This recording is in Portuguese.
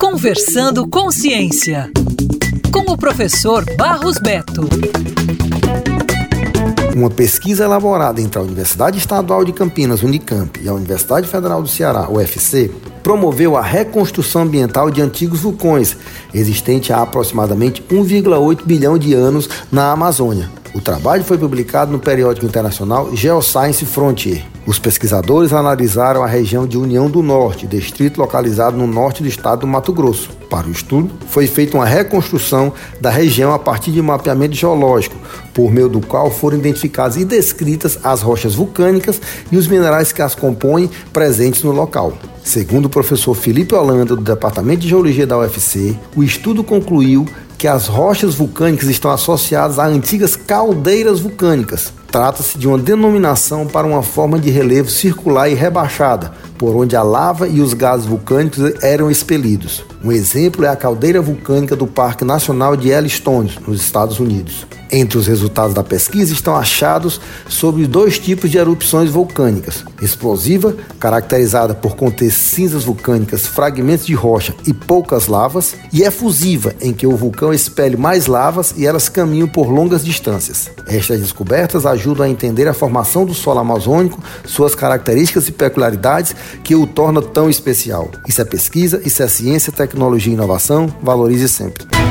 Conversando com Ciência, com o professor Barros Beto. Uma pesquisa elaborada entre a Universidade Estadual de Campinas, Unicamp, e a Universidade Federal do Ceará, UFC, promoveu a reconstrução ambiental de antigos vulcões, existente há aproximadamente 1,8 bilhão de anos na Amazônia. O trabalho foi publicado no periódico internacional Geoscience Frontier. Os pesquisadores analisaram a região de União do Norte, distrito localizado no norte do estado do Mato Grosso. Para o estudo, foi feita uma reconstrução da região a partir de um mapeamento geológico, por meio do qual foram identificadas e descritas as rochas vulcânicas e os minerais que as compõem presentes no local. Segundo o professor Felipe Holanda, do Departamento de Geologia da UFC, o estudo concluiu que as rochas vulcânicas estão associadas a antigas caldeiras vulcânicas. Trata-se de uma denominação para uma forma de relevo circular e rebaixada, por onde a lava e os gases vulcânicos eram expelidos. Um exemplo é a caldeira vulcânica do Parque Nacional de Yellowstone, nos Estados Unidos. Entre os resultados da pesquisa estão achados sobre dois tipos de erupções vulcânicas: explosiva, caracterizada por conter cinzas vulcânicas, fragmentos de rocha e poucas lavas, e efusiva, em que o vulcão expele mais lavas e elas caminham por longas distâncias. Estas descobertas ajudam a entender a formação do solo amazônico, suas características e peculiaridades que o torna tão especial. Isso é pesquisa, isso é ciência, tecnologia e inovação. Valorize sempre.